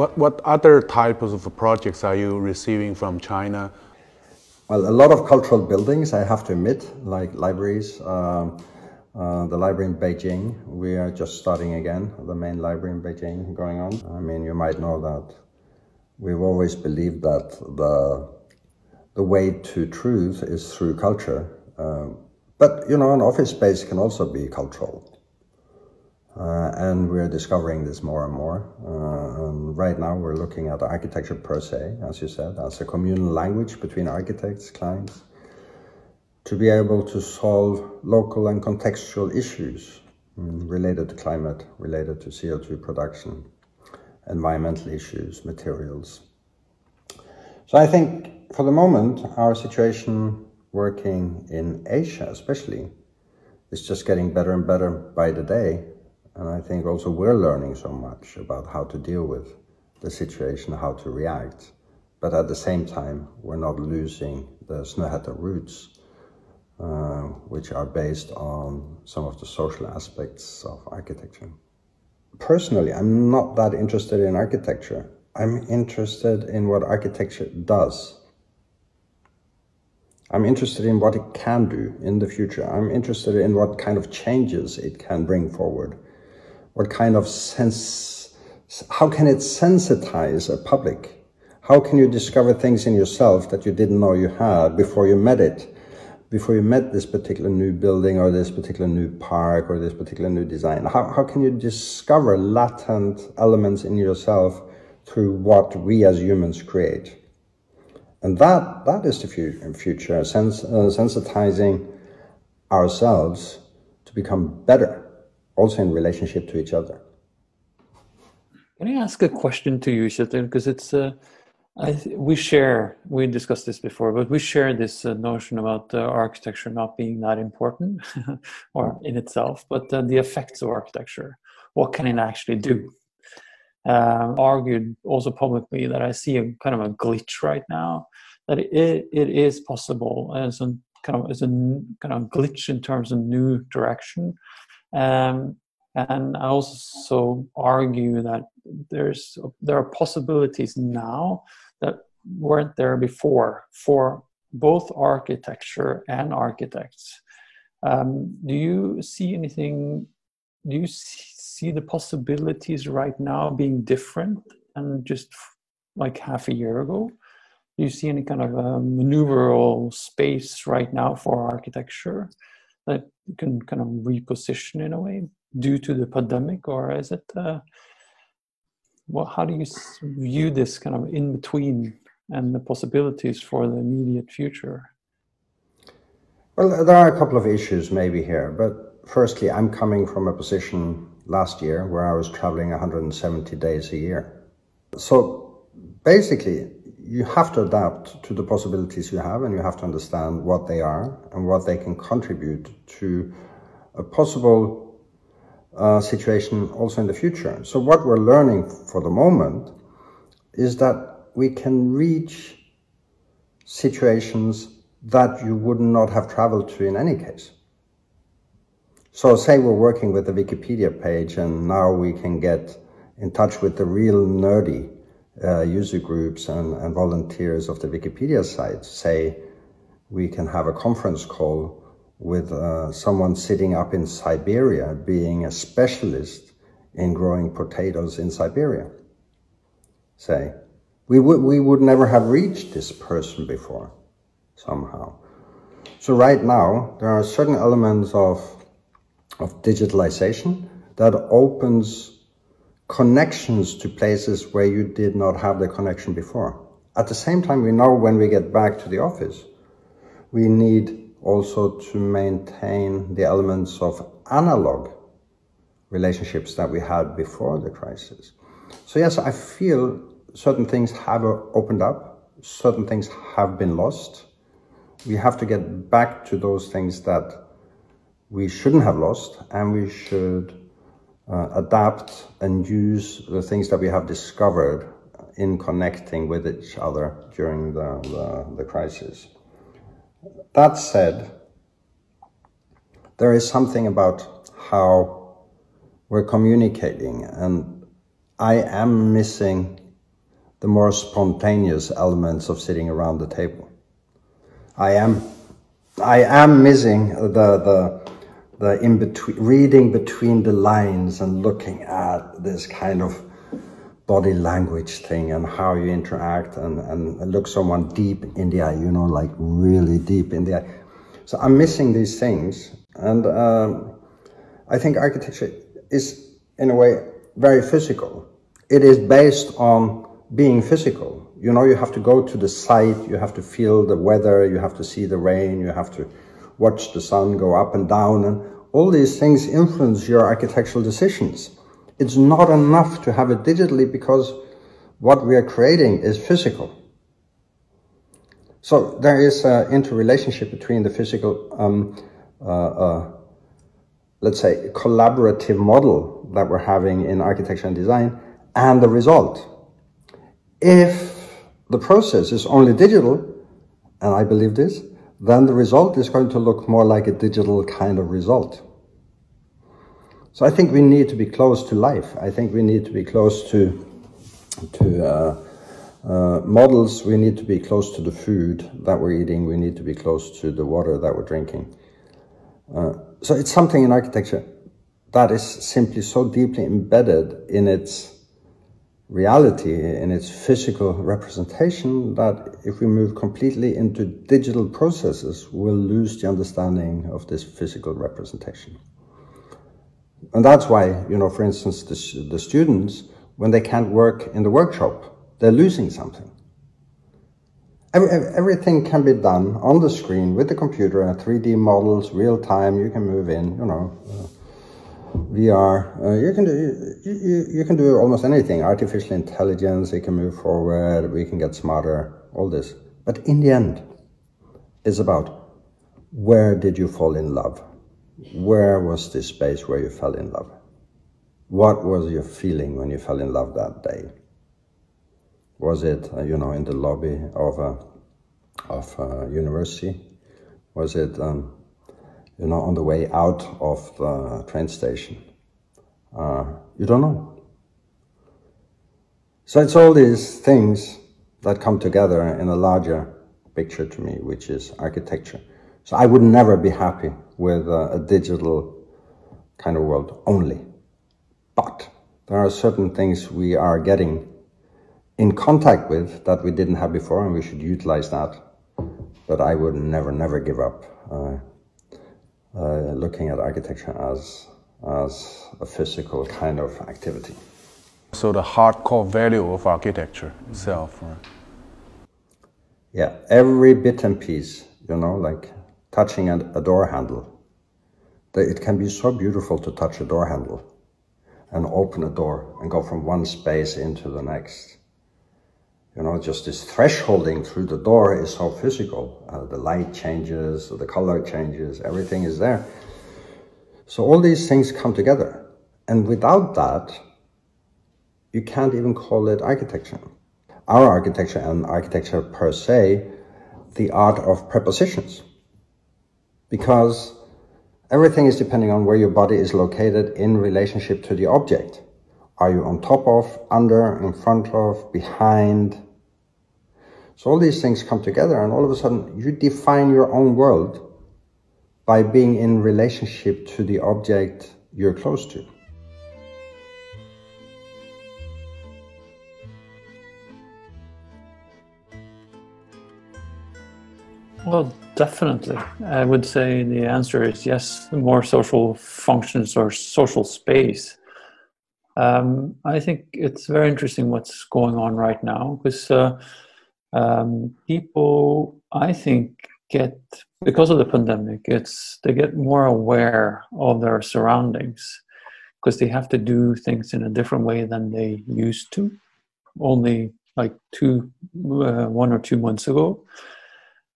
What, what other types of projects are you receiving from China? Well, a lot of cultural buildings, I have to admit, like libraries. Um, uh, the library in Beijing, we are just starting again, the main library in Beijing going on. I mean, you might know that we've always believed that the, the way to truth is through culture. Um, but, you know, an office space can also be cultural. Uh, and we're discovering this more and more. Uh, and right now, we're looking at architecture per se, as you said, as a communal language between architects, clients, to be able to solve local and contextual issues um, related to climate, related to CO2 production, environmental issues, materials. So I think for the moment, our situation working in Asia, especially, is just getting better and better by the day and I think also we're learning so much about how to deal with the situation, how to react. But at the same time, we're not losing the Snøhetta roots, uh, which are based on some of the social aspects of architecture. Personally, I'm not that interested in architecture. I'm interested in what architecture does. I'm interested in what it can do in the future. I'm interested in what kind of changes it can bring forward what kind of sense, how can it sensitize a public? How can you discover things in yourself that you didn't know you had before you met it? Before you met this particular new building or this particular new park or this particular new design? How, how can you discover latent elements in yourself through what we as humans create? And that, that is the future, sens uh, sensitizing ourselves to become better also in relationship to each other. Can I ask a question to you, Kjetil? Because it's uh, I, we share we discussed this before, but we share this uh, notion about uh, architecture not being that important or in itself, but uh, the effects of architecture. What can it actually do? Um, argued also publicly that I see a kind of a glitch right now that it, it is possible as a kind of as a kind of glitch in terms of new direction um, and I also argue that there's there are possibilities now that weren't there before for both architecture and architects. Um, do you see anything? Do you see the possibilities right now being different and just like half a year ago? Do you see any kind of a maneuverable space right now for architecture? That can kind of reposition in a way due to the pandemic, or is it? Uh, well, how do you view this kind of in between and the possibilities for the immediate future? Well, there are a couple of issues maybe here, but firstly, I'm coming from a position last year where I was traveling 170 days a year. So basically, you have to adapt to the possibilities you have and you have to understand what they are and what they can contribute to a possible uh, situation also in the future. So what we're learning for the moment is that we can reach situations that you would not have traveled to in any case. So say we're working with a Wikipedia page and now we can get in touch with the real nerdy uh, user groups and, and volunteers of the Wikipedia site say we can have a conference call with uh, someone sitting up in Siberia being a specialist in growing potatoes in Siberia. Say, we would, we would never have reached this person before, somehow. So right now, there are certain elements of, of digitalization that opens connections to places where you did not have the connection before. At the same time, we know when we get back to the office, we need also to maintain the elements of analog relationships that we had before the crisis. So yes, I feel certain things have opened up, certain things have been lost. We have to get back to those things that we shouldn't have lost and we should uh, adapt and use the things that we have discovered in connecting with each other during the, the, the crisis. That said, there is something about how we're communicating, and I am missing the more spontaneous elements of sitting around the table. I am, I am missing the the the in between reading between the lines and looking at this kind of body language thing and how you interact and, and look someone deep in the eye, you know, like really deep in the eye. So I'm missing these things, and um, I think architecture is, in a way, very physical. It is based on being physical. You know, you have to go to the site, you have to feel the weather, you have to see the rain, you have to watch the sun go up and down, and all these things influence your architectural decisions. It's not enough to have it digitally because what we are creating is physical. So there is an interrelationship between the physical, um, uh, uh, let's say, collaborative model that we're having in architecture and design and the result. If the process is only digital, and I believe this, then the result is going to look more like a digital kind of result. So I think we need to be close to life. I think we need to be close to to uh, uh, models. We need to be close to the food that we're eating. We need to be close to the water that we're drinking. Uh, so it's something in architecture that is simply so deeply embedded in its reality, in its physical representation, that if we move completely into digital processes, we'll lose the understanding of this physical representation. And that's why, you know, for instance, the, the students, when they can't work in the workshop, they're losing something. Every, everything can be done on the screen with the computer, 3D models, real time, you can move in, you know. VR. Uh, you can do you, you can do almost anything. Artificial intelligence. It can move forward. We can get smarter. All this, but in the end, it's about where did you fall in love? Where was this space where you fell in love? What was your feeling when you fell in love that day? Was it uh, you know in the lobby of a of a university? Was it um, you know, on the way out of the train station. Uh, you don't know. So it's all these things that come together in a larger picture to me, which is architecture. So I would never be happy with a, a digital kind of world only. But there are certain things we are getting in contact with that we didn't have before, and we should utilize that. But I would never, never give up. Uh, uh, looking at architecture as as a physical kind of activity. So the hardcore value of architecture itself. Right? Yeah, every bit and piece, you know, like touching a, a door handle. It can be so beautiful to touch a door handle and open a door and go from one space into the next. You know, just this thresholding through the door is so physical. Uh, the light changes, the color changes, everything is there. So all these things come together. And without that, you can't even call it architecture. Our architecture and architecture per se, the art of prepositions. Because everything is depending on where your body is located in relationship to the object. Are you on top of, under, in front of, behind? So all these things come together and all of a sudden you define your own world by being in relationship to the object you're close to. Well, definitely. I would say the answer is yes, the more social functions or social space um, I think it's very interesting what's going on right now because uh, um, people, I think, get because of the pandemic, it's they get more aware of their surroundings because they have to do things in a different way than they used to, only like two, uh, one or two months ago,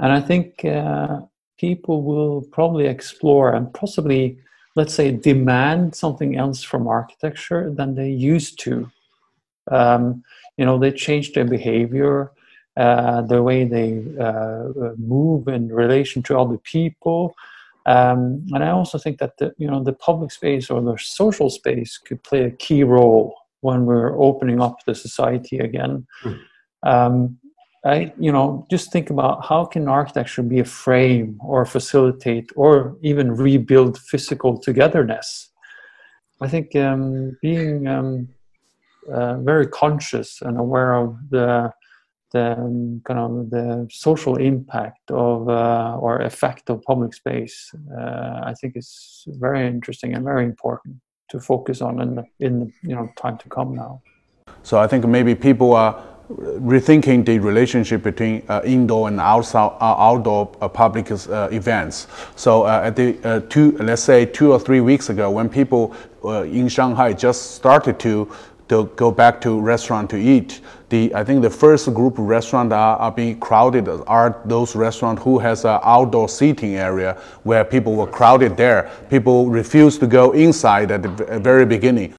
and I think uh, people will probably explore and possibly let's say, demand something else from architecture than they used to. Um, you know, they change their behavior, uh, the way they uh, move in relation to other people. Um, and I also think that the, you know the public space or the social space could play a key role when we're opening up the society again. Mm. um, I, you know, just think about how can architecture be a frame or facilitate or even rebuild physical togetherness. I think um, being um, uh, very conscious and aware of the the um, kind of the social impact of uh, or effect of public space, uh, I think is very interesting and very important to focus on in the, in the you know time to come now. So I think maybe people are rethinking the relationship between uh, indoor and outside, uh, outdoor uh, public uh, events. So uh, at the uh, two, let's say two or three weeks ago, when people in Shanghai just started to to go back to restaurant to eat, the I think the first group of restaurant are, are being crowded are those restaurants who has an outdoor seating area where people were crowded there. People refused to go inside at the very beginning.